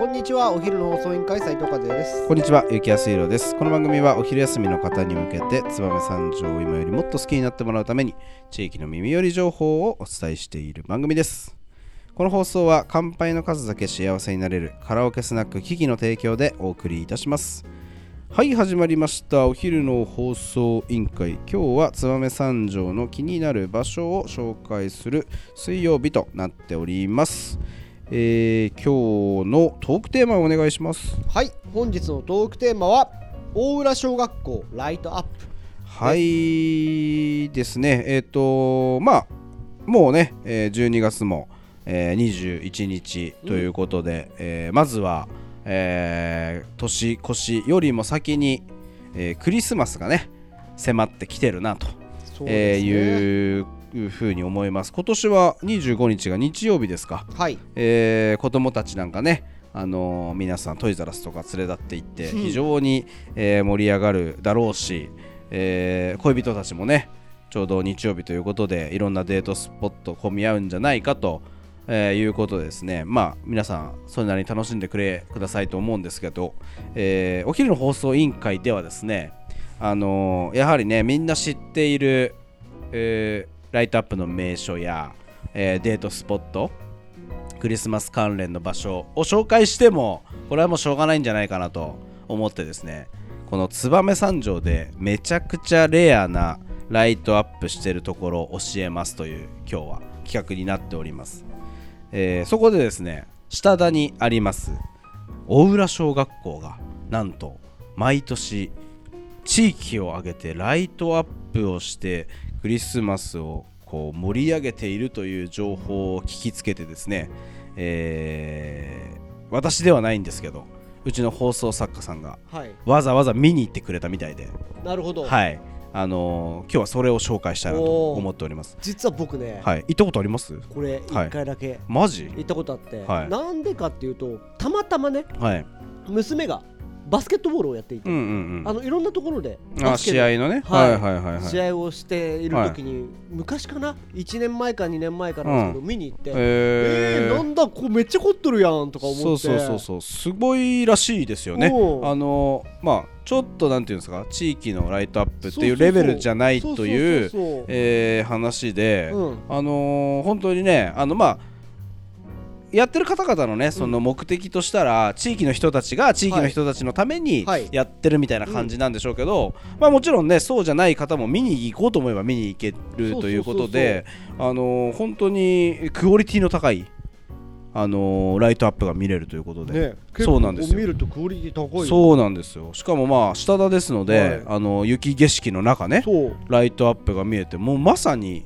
こんにちはお昼の放送委員会斉藤和也ですこんにちは、ゆきやすいろです。この番組はお昼休みの方に向けて、燕三条を今よりもっと好きになってもらうために、地域の耳寄り情報をお伝えしている番組です。この放送は、乾杯の数だけ幸せになれるカラオケスナックキキの提供でお送りいたします。はい、始まりました。お昼の放送委員会。今日は燕三条の気になる場所を紹介する水曜日となっております。えー今日のトークテーマをお願いします。はい本日のトークテーマは大浦小学校ライトアップはいですね、えっ、と、まあ、もうね、えー12月も、えー21日ということで、えーまずは、えー年越しよりも先に、えークリスマスがね、迫ってきてるなと、そうえですね、ーいうふうに思います。今年は25日が日曜日ですか。はいえー子供たちなんかね、あのー皆さんトイザラスとか連れ立って行ってうん非常に、えー盛り上がるだろうし、えー恋人たちもねちょうど日曜日ということでいろんなデートスポット混み合うんじゃないかと、えーいうことでですねまあ皆さんそれなりに楽しんでくれくださいと思うんですけど、えーお昼の放送委員会ではですねあのーやはりねみんな知っている、えーライトアップの名所や、えーデートスポットクリスマス関連の場所を紹介してもこれはもうしょうがないんじゃないかなと思ってですねこの燕三条でめちゃくちゃレアなライトアップしてるところを教えますという今日は企画になっております、えーそこでですね下田にあります大浦小学校がなんと毎年地域を挙げてライトアップをしてクリスマスをこう盛り上げているという情報を聞きつけてですね、えー私ではないんですけどうちの放送作家さんがはい。わざわざ見に行ってくれたみたいで、なるほど、はい。あのー今日はそれを紹介したいなと思っております。実は僕ね、はい。行ったことあります？これはい。一回だけ。マジ？行ったことあって、はい。なんでかっていうとたまたまねはい。娘がバスケットボールをやっていて、うんうんうん。あのいろんなところであ試合のね、ははいい、はいはいはい。試合をしている時に、昔かな？1年前か2年前かなんですけど、見に行って、ええー、なんだこうめっちゃ凝ってるやんとか思って。そうそうそうそう。すごいらしいですよね。あのまあちょっとなんていうんですか？地域のライトアップっていうレベルじゃないという話で、うん。あのー本当にねあのまあやってる方々のねその目的としたら、地域の人たちが地域の人たちのためにはい。やってるみたいな感じなんでしょうけど、まあもちろんねそうじゃない方も見に行こうと思えば見に行けるということであのー本当にクオリティの高いあのーライトアップが見れるということで、ね、そうなんですよ。見るとクオリティ高い。よそうなんですよ。しかもまあ下田ですので、はい。あの雪景色の中ねライトアップが見えてもうまさに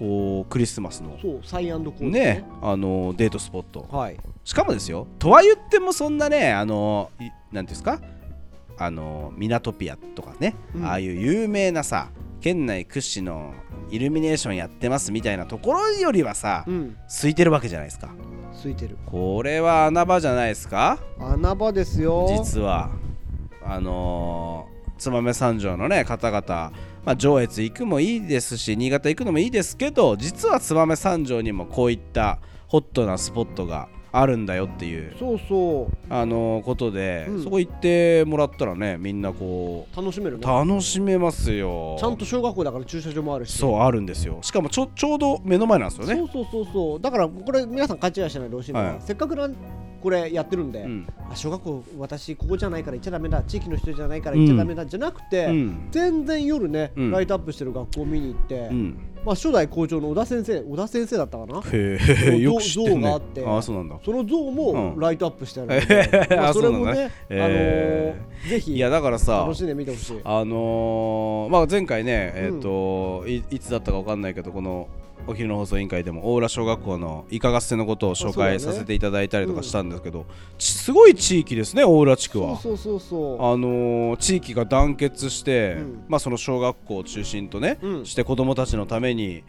こうクリスマスの。そうサイアンドコールねあのデートスポット。はい。しかもですよとは言ってもそんなねあのいなんていうんですか？あのミナトピアとかね、うん。ああいう有名なさ県内屈指のイルミネーションやってますみたいなところよりはさ、うん。空いてるわけじゃないですか。空いてる。これは穴場じゃないですか？穴場ですよ。実は。あのー、燕三条のね方々、まあ、上越行くもいいですし新潟行くのもいいですけど実は燕三条にもこういったホットなスポットがあるんだよっていう、そうそう。あのーことで、うん。そこ行ってもらったらねみんなこ楽しめるね。う楽しめますよ。ちゃんと小学校だから駐車場もあるし。そうあるんですよ。しかもちょちょうど目の前なんですよね。そうそうそうそう。だからこれ皆さん勘違いしてないでほしいのは、はい。せっかくなんこれやってるんで、うん。あ小学校私ここじゃないから行っちゃダメだ地域の人じゃないから行っちゃダメだ、じゃなくて、うん。全然夜ね、うん。ライトアップしてる学校見に行って、うん。まあ、初代校長の小田先生小田先生だったかな？へ像えよく知ってるね。像があってあそうなんだ。その像もうん。ライトアップしてあるのへで、へまあ、あそれもね、えあのーぜひいやだからさ楽しんでみてほしい。あのーまあ、前回ね、えーといいつだったか分かんないけどこのお昼の放送委員会でも大浦小学校のイカ合戦のことを紹介させていただいたりとかしたんですけど、ちすごい地域ですね大浦地区は。そうそうそうあのー地域が団結して、うん。まあ、その小学校を中心とね、うん。して子どもたちのために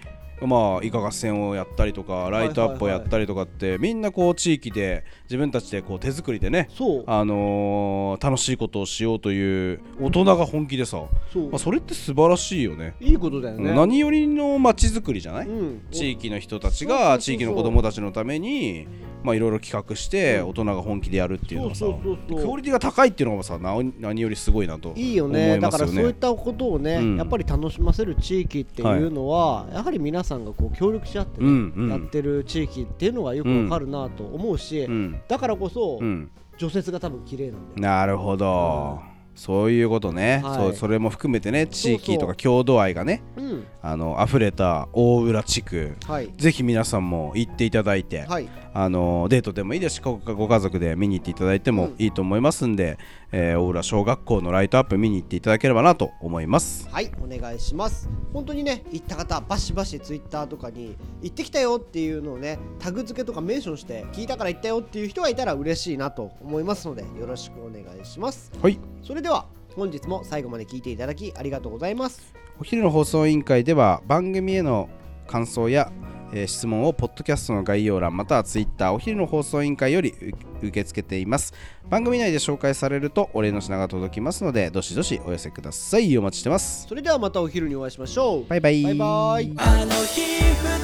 まあイカ合戦をやったりとかライトアップをやったりとかって、みんなこう地域で自分たちでこう手作りでねあのー楽しいことをしようという大人が本気でさ、そう。まあ、それって素晴らしいよね。いいことだよね。何よりの街づくりじゃない、うん。地域の人たちが地域の子供たちのためにまあいろいろ企画して大人が本気でやるっていうのはさそうそうそうそう。クオリティが高いっていうのがさな何よりすごいなといいよ思ね。だからそういったことをね、うん。やっぱり楽しませる地域っていうのは、やはり皆さんがこう協力し合ってね、うんうん。やってる地域っていうのがよくわかるなと思うし、うん。だからこそ、うん。除雪が多分綺麗なんだよ。なるほど、そういうことね、はい。そうそれも含めてね地域とそうか郷土愛がねうん。あの溢れた大浦地区はい。ぜひ皆さんも行っていただいて、はいあのデートでもいいですしごご家族で見に行っていただいてもいいと思いますんで、えー大浦小学校のライトアップ見に行っていただければなと思います。はいお願いします。本当にね行った方バシバシツイッターとかに行ってきたよっていうのをねタグ付けとかメンションして聞いたから行ったよっていう人がいたら嬉しいなと思いますのでよろしくお願いします。はい。それでは本日も最後まで聞いていただきありがとうございます。お昼の放送委員会では番組への感想や、えー質問をポッドキャストの概要欄またはツイッターお昼の放送委員会よりう受け付けています。番組内で紹介されるとお礼の品が届きますのでどしどしお寄せください。お待ちしてます。それではまたお昼にお会いしましょう。バイバイ。バイバイ